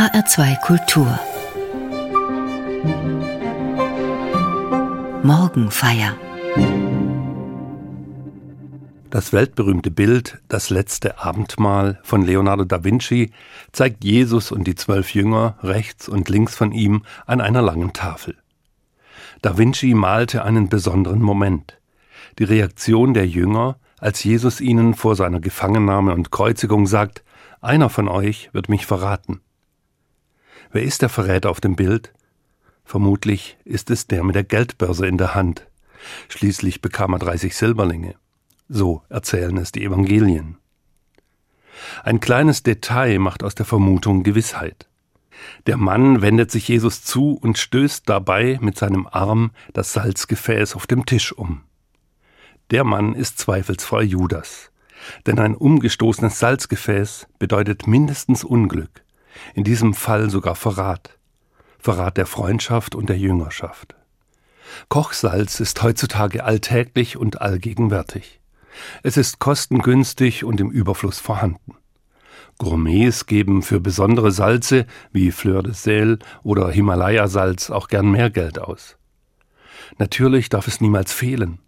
HR2 Kultur Morgenfeier Das weltberühmte Bild Das letzte Abendmahl von Leonardo da Vinci zeigt Jesus und die zwölf Jünger rechts und links von ihm an einer langen Tafel. Da Vinci malte einen besonderen Moment. Die Reaktion der Jünger, als Jesus ihnen vor seiner Gefangennahme und Kreuzigung sagt, einer von euch wird mich verraten. Wer ist der Verräter auf dem Bild? Vermutlich ist es der mit der Geldbörse in der Hand. Schließlich bekam er 30 Silberlinge. So erzählen es die Evangelien. Ein kleines Detail macht aus der Vermutung Gewissheit. Der Mann wendet sich Jesus zu und stößt dabei mit seinem Arm das Salzgefäß auf dem Tisch um. Der Mann ist zweifelsfrei Judas. Denn ein umgestoßenes Salzgefäß bedeutet mindestens Unglück, in diesem Fall sogar Verrat. Verrat der Freundschaft und der Jüngerschaft. Kochsalz ist heutzutage alltäglich und allgegenwärtig. Es ist kostengünstig und im Überfluss vorhanden. Gourmets geben für besondere Salze wie Fleur de Sel oder Himalaya-Salz auch gern mehr Geld aus. Natürlich darf es niemals fehlen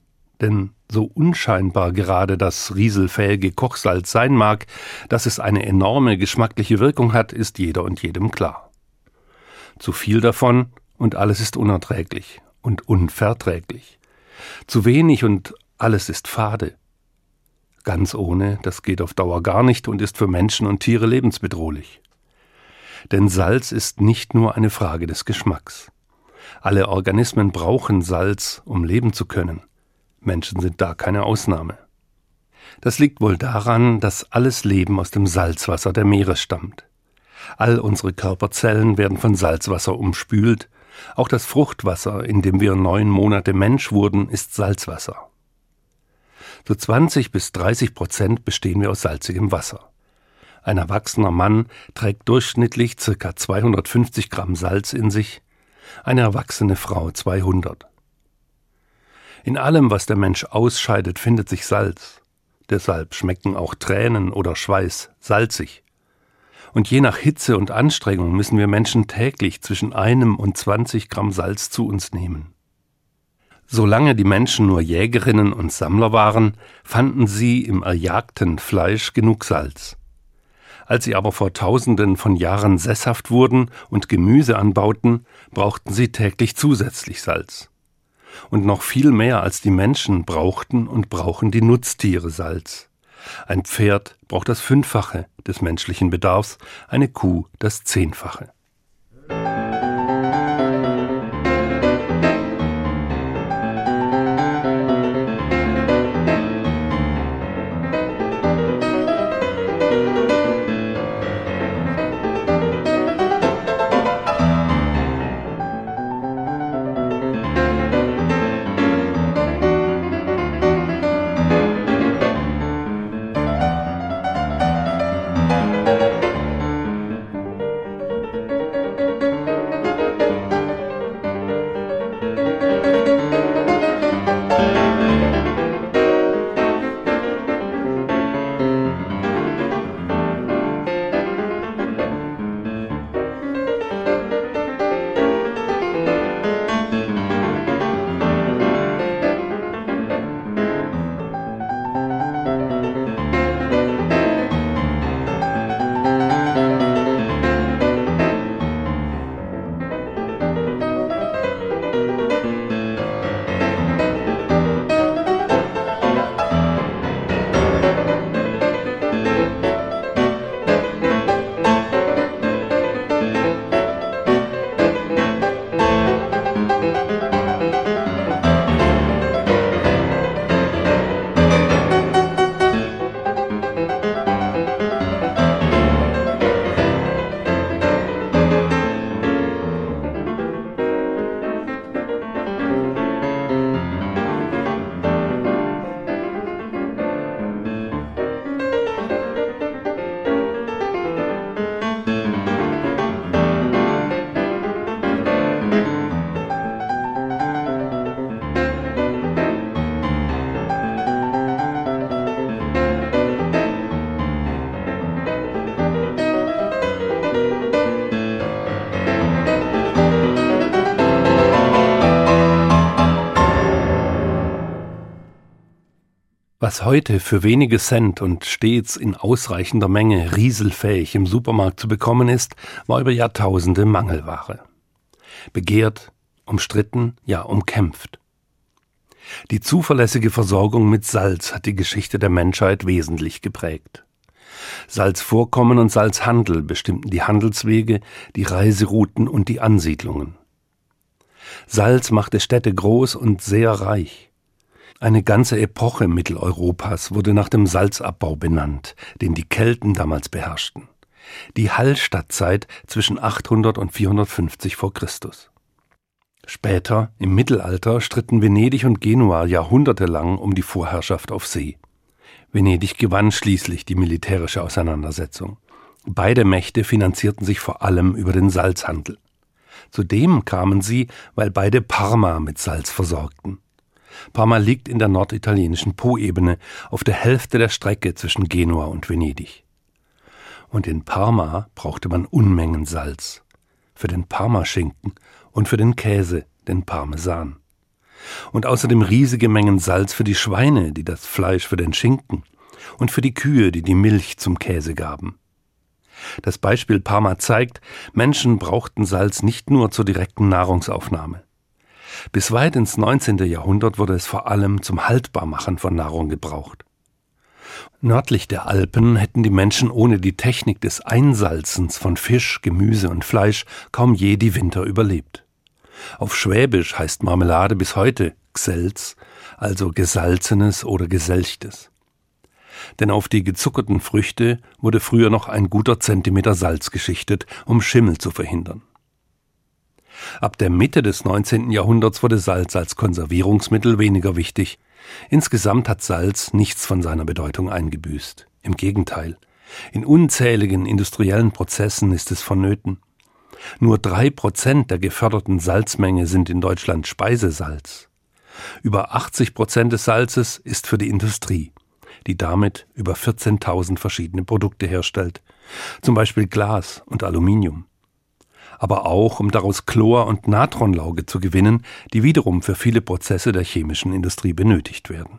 denn so unscheinbar gerade das rieselfähige Kochsalz sein mag, dass es eine enorme geschmackliche Wirkung hat, ist jeder und jedem klar. Zu viel davon und alles ist unerträglich und unverträglich. Zu wenig und alles ist fade. Ganz ohne, das geht auf Dauer gar nicht und ist für Menschen und Tiere lebensbedrohlich. Denn Salz ist nicht nur eine Frage des Geschmacks. Alle Organismen brauchen Salz, um leben zu können. Menschen sind da keine Ausnahme. Das liegt wohl daran, dass alles Leben aus dem Salzwasser der Meere stammt. All unsere Körperzellen werden von Salzwasser umspült, auch das Fruchtwasser, in dem wir neun Monate Mensch wurden, ist Salzwasser. Zu 20 bis 30 Prozent bestehen wir aus salzigem Wasser. Ein erwachsener Mann trägt durchschnittlich ca. 250 Gramm Salz in sich, eine erwachsene Frau 200. In allem, was der Mensch ausscheidet, findet sich Salz. Deshalb schmecken auch Tränen oder Schweiß salzig. Und je nach Hitze und Anstrengung müssen wir Menschen täglich zwischen einem und 20 Gramm Salz zu uns nehmen. Solange die Menschen nur Jägerinnen und Sammler waren, fanden sie im erjagten Fleisch genug Salz. Als sie aber vor Tausenden von Jahren sesshaft wurden und Gemüse anbauten, brauchten sie täglich zusätzlich Salz. Und noch viel mehr als die Menschen brauchten und brauchen die Nutztiere Salz. Ein Pferd braucht das Fünffache des menschlichen Bedarfs, eine Kuh das Zehnfache. Was heute für wenige Cent und stets in ausreichender Menge rieselfähig im Supermarkt zu bekommen ist, war über Jahrtausende Mangelware. Begehrt, umstritten, ja umkämpft. Die zuverlässige Versorgung mit Salz hat die Geschichte der Menschheit wesentlich geprägt. Salzvorkommen und Salzhandel bestimmten die Handelswege, die Reiserouten und die Ansiedlungen. Salz machte Städte groß und sehr reich. Eine ganze Epoche Mitteleuropas wurde nach dem Salzabbau benannt, den die Kelten damals beherrschten. Die Hallstattzeit zwischen 800 und 450 vor Christus. Später, im Mittelalter, stritten Venedig und Genua jahrhundertelang um die Vorherrschaft auf See. Venedig gewann schließlich die militärische Auseinandersetzung. Beide Mächte finanzierten sich vor allem über den Salzhandel. Zudem kamen sie, weil beide Parma mit Salz versorgten. Parma liegt in der norditalienischen Poebene auf der Hälfte der Strecke zwischen Genua und Venedig. Und in Parma brauchte man Unmengen Salz. Für den Parmaschinken und für den Käse, den Parmesan. Und außerdem riesige Mengen Salz für die Schweine, die das Fleisch für den Schinken, und für die Kühe, die die Milch zum Käse gaben. Das Beispiel Parma zeigt, Menschen brauchten Salz nicht nur zur direkten Nahrungsaufnahme. Bis weit ins 19. Jahrhundert wurde es vor allem zum Haltbarmachen von Nahrung gebraucht. Nördlich der Alpen hätten die Menschen ohne die Technik des Einsalzens von Fisch, Gemüse und Fleisch kaum je die Winter überlebt. Auf Schwäbisch heißt Marmelade bis heute Gselz, also gesalzenes oder geselchtes. Denn auf die gezuckerten Früchte wurde früher noch ein guter Zentimeter Salz geschichtet, um Schimmel zu verhindern. Ab der Mitte des 19. Jahrhunderts wurde Salz als Konservierungsmittel weniger wichtig. Insgesamt hat Salz nichts von seiner Bedeutung eingebüßt. Im Gegenteil. In unzähligen industriellen Prozessen ist es vonnöten. Nur drei Prozent der geförderten Salzmenge sind in Deutschland Speisesalz. Über 80 Prozent des Salzes ist für die Industrie, die damit über 14.000 verschiedene Produkte herstellt, zum Beispiel Glas und Aluminium aber auch um daraus Chlor- und Natronlauge zu gewinnen, die wiederum für viele Prozesse der chemischen Industrie benötigt werden.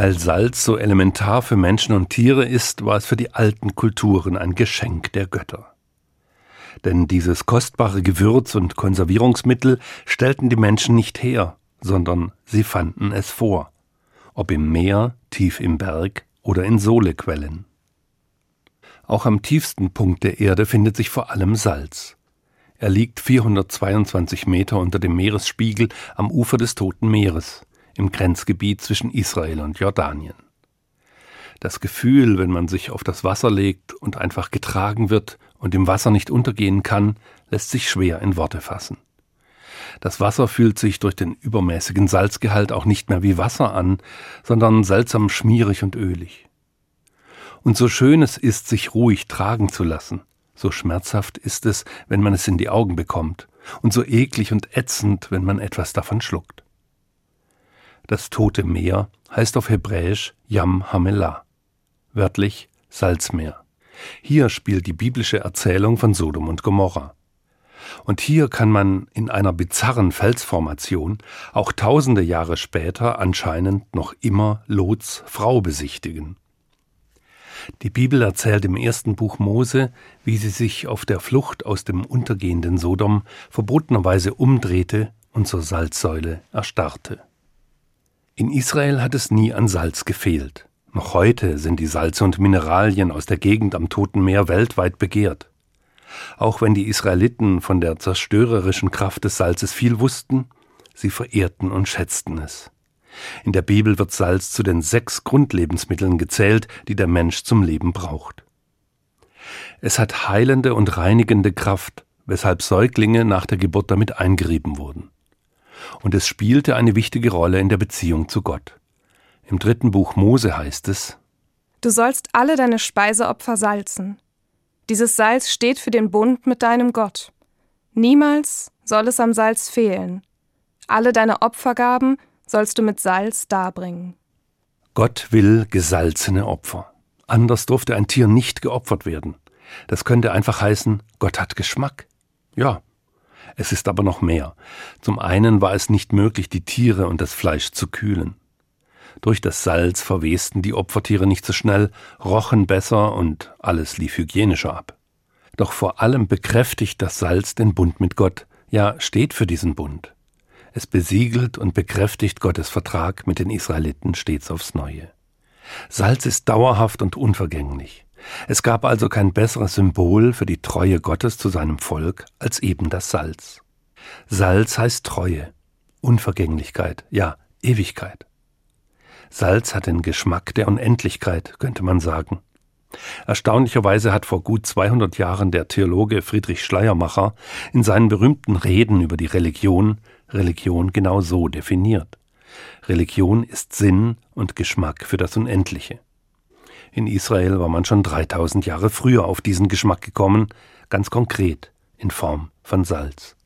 Weil Salz so elementar für Menschen und Tiere ist, war es für die alten Kulturen ein Geschenk der Götter. Denn dieses kostbare Gewürz und Konservierungsmittel stellten die Menschen nicht her, sondern sie fanden es vor, ob im Meer, tief im Berg oder in Sohlequellen. Auch am tiefsten Punkt der Erde findet sich vor allem Salz. Er liegt 422 Meter unter dem Meeresspiegel am Ufer des Toten Meeres, im Grenzgebiet zwischen Israel und Jordanien. Das Gefühl, wenn man sich auf das Wasser legt und einfach getragen wird und im Wasser nicht untergehen kann, lässt sich schwer in Worte fassen. Das Wasser fühlt sich durch den übermäßigen Salzgehalt auch nicht mehr wie Wasser an, sondern seltsam schmierig und ölig. Und so schön es ist, sich ruhig tragen zu lassen, so schmerzhaft ist es, wenn man es in die Augen bekommt, und so eklig und ätzend, wenn man etwas davon schluckt. Das Tote Meer heißt auf Hebräisch Yam Hamelah, wörtlich Salzmeer. Hier spielt die biblische Erzählung von Sodom und Gomorra. Und hier kann man in einer bizarren Felsformation auch tausende Jahre später anscheinend noch immer Lots Frau besichtigen. Die Bibel erzählt im ersten Buch Mose, wie sie sich auf der Flucht aus dem untergehenden Sodom verbotenerweise umdrehte und zur Salzsäule erstarrte. In Israel hat es nie an Salz gefehlt. Noch heute sind die Salze und Mineralien aus der Gegend am Toten Meer weltweit begehrt. Auch wenn die Israeliten von der zerstörerischen Kraft des Salzes viel wussten, sie verehrten und schätzten es. In der Bibel wird Salz zu den sechs Grundlebensmitteln gezählt, die der Mensch zum Leben braucht. Es hat heilende und reinigende Kraft, weshalb Säuglinge nach der Geburt damit eingerieben wurden. Und es spielte eine wichtige Rolle in der Beziehung zu Gott. Im dritten Buch Mose heißt es Du sollst alle deine Speiseopfer salzen. Dieses Salz steht für den Bund mit deinem Gott. Niemals soll es am Salz fehlen. Alle deine Opfergaben sollst du mit Salz darbringen. Gott will gesalzene Opfer. Anders durfte ein Tier nicht geopfert werden. Das könnte einfach heißen, Gott hat Geschmack. Ja, es ist aber noch mehr. Zum einen war es nicht möglich, die Tiere und das Fleisch zu kühlen. Durch das Salz verwesten die Opfertiere nicht so schnell, rochen besser und alles lief hygienischer ab. Doch vor allem bekräftigt das Salz den Bund mit Gott, ja steht für diesen Bund. Es besiegelt und bekräftigt Gottes Vertrag mit den Israeliten stets aufs Neue. Salz ist dauerhaft und unvergänglich. Es gab also kein besseres Symbol für die Treue Gottes zu seinem Volk als eben das Salz. Salz heißt Treue, Unvergänglichkeit, ja Ewigkeit. Salz hat den Geschmack der Unendlichkeit, könnte man sagen. Erstaunlicherweise hat vor gut 200 Jahren der Theologe Friedrich Schleiermacher in seinen berühmten Reden über die Religion Religion genau so definiert. Religion ist Sinn und Geschmack für das Unendliche. In Israel war man schon 3000 Jahre früher auf diesen Geschmack gekommen, ganz konkret in Form von Salz.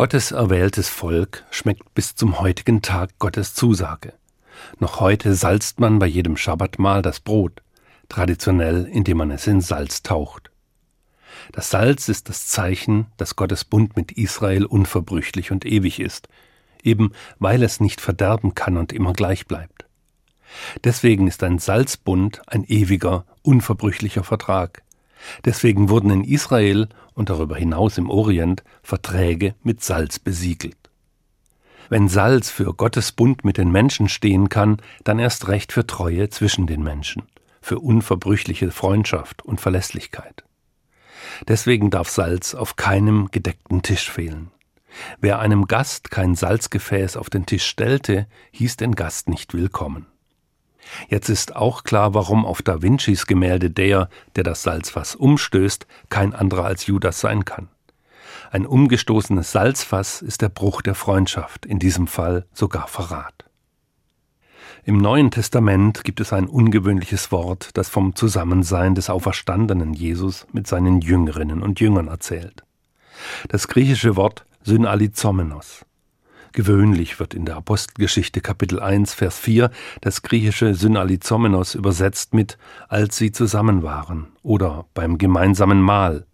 Gottes erwähltes Volk schmeckt bis zum heutigen Tag Gottes Zusage. Noch heute salzt man bei jedem Schabbatmahl das Brot, traditionell indem man es in Salz taucht. Das Salz ist das Zeichen, dass Gottes Bund mit Israel unverbrüchlich und ewig ist, eben weil es nicht verderben kann und immer gleich bleibt. Deswegen ist ein Salzbund ein ewiger, unverbrüchlicher Vertrag. Deswegen wurden in Israel und darüber hinaus im Orient Verträge mit Salz besiegelt. Wenn Salz für Gottes Bund mit den Menschen stehen kann, dann erst recht für Treue zwischen den Menschen, für unverbrüchliche Freundschaft und Verlässlichkeit. Deswegen darf Salz auf keinem gedeckten Tisch fehlen. Wer einem Gast kein Salzgefäß auf den Tisch stellte, hieß den Gast nicht willkommen. Jetzt ist auch klar, warum auf Da Vincis Gemälde der, der das Salzfass umstößt, kein anderer als Judas sein kann. Ein umgestoßenes Salzfass ist der Bruch der Freundschaft, in diesem Fall sogar Verrat. Im Neuen Testament gibt es ein ungewöhnliches Wort, das vom Zusammensein des auferstandenen Jesus mit seinen Jüngerinnen und Jüngern erzählt. Das griechische Wort Synalizomenos. Gewöhnlich wird in der Apostelgeschichte Kapitel 1 Vers 4 das griechische Synalizomenos übersetzt mit als sie zusammen waren oder beim gemeinsamen Mahl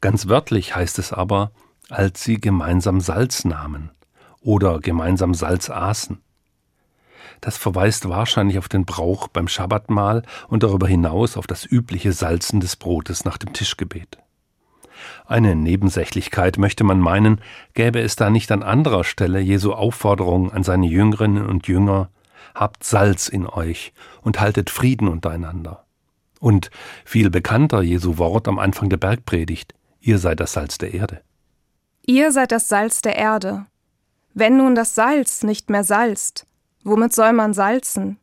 Ganz wörtlich heißt es aber, als sie gemeinsam Salz nahmen oder gemeinsam Salz aßen. Das verweist wahrscheinlich auf den Brauch beim Schabbatmahl und darüber hinaus auf das übliche Salzen des Brotes nach dem Tischgebet. Eine Nebensächlichkeit möchte man meinen, gäbe es da nicht an anderer Stelle Jesu Aufforderung an seine Jüngerinnen und Jünger, habt Salz in euch und haltet Frieden untereinander. Und viel bekannter Jesu Wort am Anfang der Bergpredigt, ihr seid das Salz der Erde. Ihr seid das Salz der Erde. Wenn nun das Salz nicht mehr salzt, womit soll man salzen?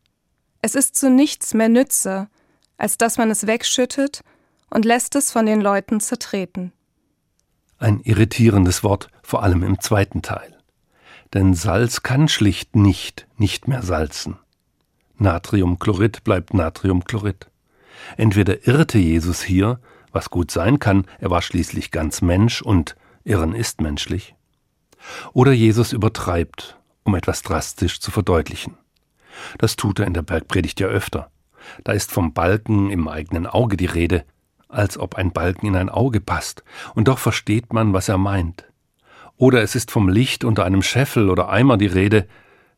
Es ist zu nichts mehr Nütze, als dass man es wegschüttet und lässt es von den Leuten zertreten. Ein irritierendes Wort, vor allem im zweiten Teil. Denn Salz kann schlicht nicht nicht mehr salzen. Natriumchlorid bleibt Natriumchlorid. Entweder irrte Jesus hier, was gut sein kann, er war schließlich ganz Mensch und Irren ist menschlich, oder Jesus übertreibt, um etwas drastisch zu verdeutlichen. Das tut er in der Bergpredigt ja öfter. Da ist vom Balken im eigenen Auge die Rede, als ob ein Balken in ein Auge passt, und doch versteht man, was er meint. Oder es ist vom Licht unter einem Scheffel oder Eimer die Rede,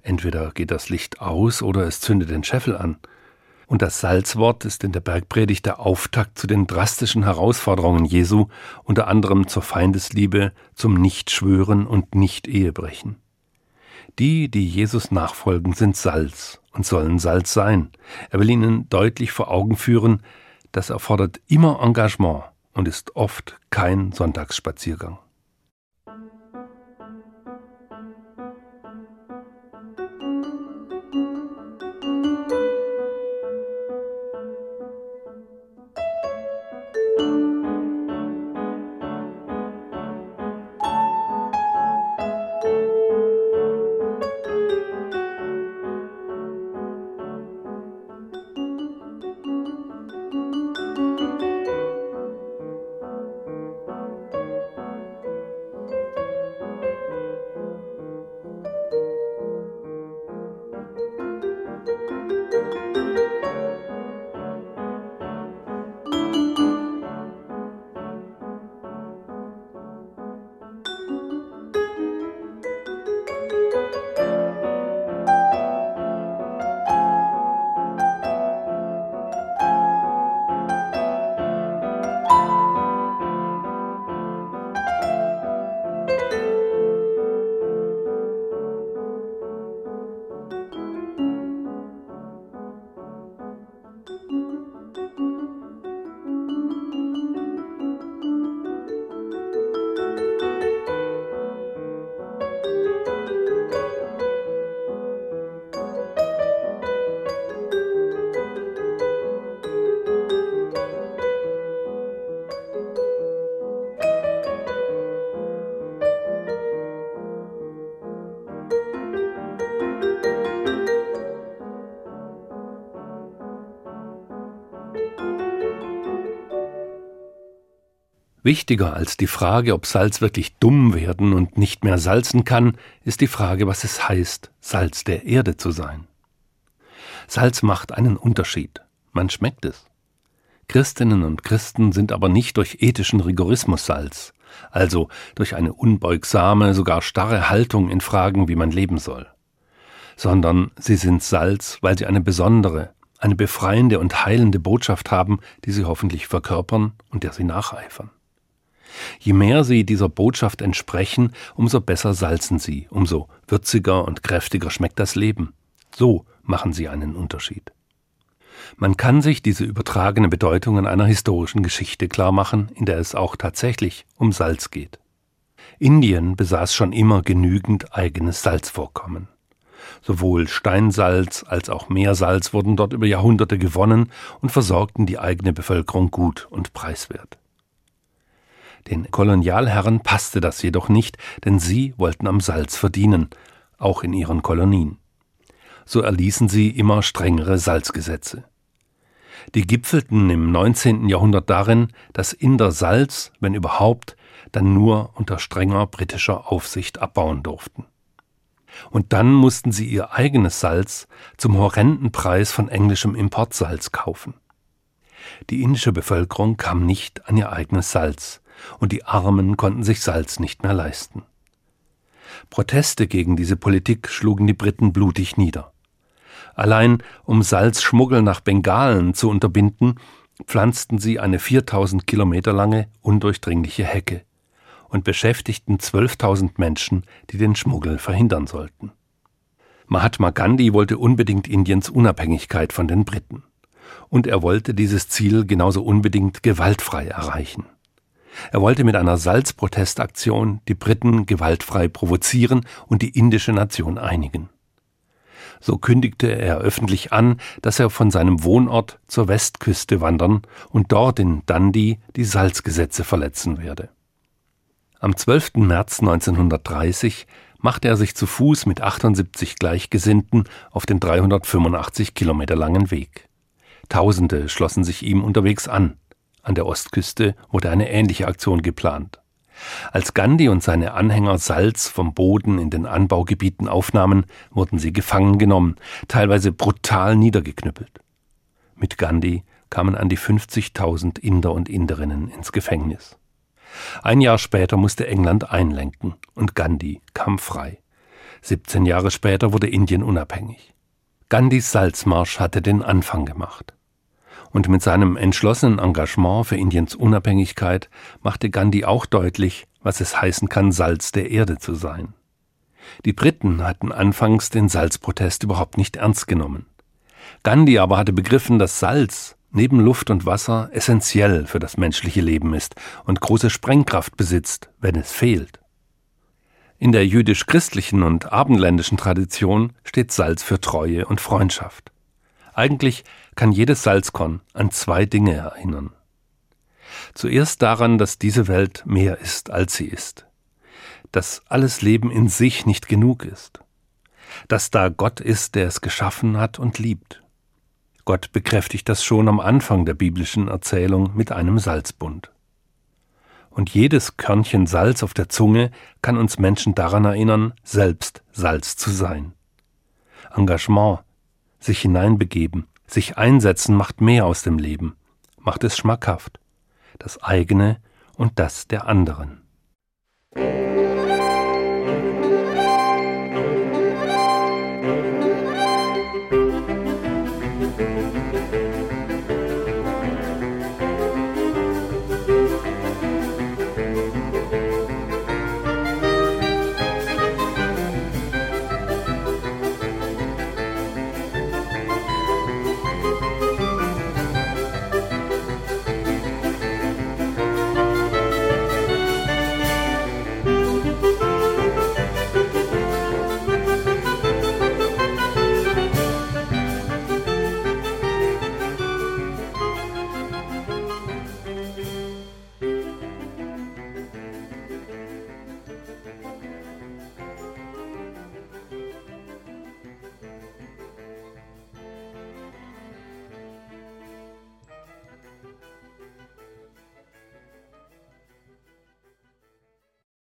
entweder geht das Licht aus oder es zündet den Scheffel an. Und das Salzwort ist in der Bergpredigt der Auftakt zu den drastischen Herausforderungen Jesu, unter anderem zur Feindesliebe, zum Nichtschwören und Nicht-Ehebrechen. Die, die Jesus nachfolgen, sind Salz und sollen Salz sein. Er will ihnen deutlich vor Augen führen, das erfordert immer Engagement und ist oft kein Sonntagsspaziergang. Wichtiger als die Frage, ob Salz wirklich dumm werden und nicht mehr salzen kann, ist die Frage, was es heißt, Salz der Erde zu sein. Salz macht einen Unterschied. Man schmeckt es. Christinnen und Christen sind aber nicht durch ethischen Rigorismus Salz, also durch eine unbeugsame, sogar starre Haltung in Fragen, wie man leben soll, sondern sie sind Salz, weil sie eine besondere, eine befreiende und heilende Botschaft haben, die sie hoffentlich verkörpern und der sie nacheifern. Je mehr sie dieser Botschaft entsprechen, umso besser salzen sie, umso würziger und kräftiger schmeckt das Leben. So machen sie einen Unterschied. Man kann sich diese übertragene Bedeutung in einer historischen Geschichte klarmachen, in der es auch tatsächlich um Salz geht. Indien besaß schon immer genügend eigenes Salzvorkommen. Sowohl Steinsalz als auch Meersalz wurden dort über Jahrhunderte gewonnen und versorgten die eigene Bevölkerung gut und preiswert. Den Kolonialherren passte das jedoch nicht, denn sie wollten am Salz verdienen, auch in ihren Kolonien. So erließen sie immer strengere Salzgesetze. Die gipfelten im 19. Jahrhundert darin, dass Inder Salz, wenn überhaupt, dann nur unter strenger britischer Aufsicht abbauen durften. Und dann mussten sie ihr eigenes Salz zum horrenden Preis von englischem Importsalz kaufen. Die indische Bevölkerung kam nicht an ihr eigenes Salz, und die Armen konnten sich Salz nicht mehr leisten. Proteste gegen diese Politik schlugen die Briten blutig nieder. Allein um Salzschmuggel nach Bengalen zu unterbinden, pflanzten sie eine 4000 Kilometer lange, undurchdringliche Hecke und beschäftigten 12.000 Menschen, die den Schmuggel verhindern sollten. Mahatma Gandhi wollte unbedingt Indiens Unabhängigkeit von den Briten. Und er wollte dieses Ziel genauso unbedingt gewaltfrei erreichen. Er wollte mit einer Salzprotestaktion die Briten gewaltfrei provozieren und die indische Nation einigen. So kündigte er öffentlich an, dass er von seinem Wohnort zur Westküste wandern und dort in Dundee die Salzgesetze verletzen werde. Am 12. März 1930 machte er sich zu Fuß mit 78 Gleichgesinnten auf den 385 Kilometer langen Weg. Tausende schlossen sich ihm unterwegs an. An der Ostküste wurde eine ähnliche Aktion geplant. Als Gandhi und seine Anhänger Salz vom Boden in den Anbaugebieten aufnahmen, wurden sie gefangen genommen, teilweise brutal niedergeknüppelt. Mit Gandhi kamen an die 50.000 Inder und Inderinnen ins Gefängnis. Ein Jahr später musste England einlenken und Gandhi kam frei. 17 Jahre später wurde Indien unabhängig. Gandhis Salzmarsch hatte den Anfang gemacht und mit seinem entschlossenen Engagement für Indiens Unabhängigkeit machte Gandhi auch deutlich, was es heißen kann, Salz der Erde zu sein. Die Briten hatten anfangs den Salzprotest überhaupt nicht ernst genommen. Gandhi aber hatte begriffen, dass Salz neben Luft und Wasser essentiell für das menschliche Leben ist und große Sprengkraft besitzt, wenn es fehlt. In der jüdisch-christlichen und abendländischen Tradition steht Salz für Treue und Freundschaft. Eigentlich kann jedes Salzkorn an zwei Dinge erinnern. Zuerst daran, dass diese Welt mehr ist, als sie ist, dass alles Leben in sich nicht genug ist, dass da Gott ist, der es geschaffen hat und liebt. Gott bekräftigt das schon am Anfang der biblischen Erzählung mit einem Salzbund. Und jedes Körnchen Salz auf der Zunge kann uns Menschen daran erinnern, selbst Salz zu sein. Engagement, sich hineinbegeben, sich einsetzen macht mehr aus dem Leben, macht es schmackhaft, das eigene und das der anderen.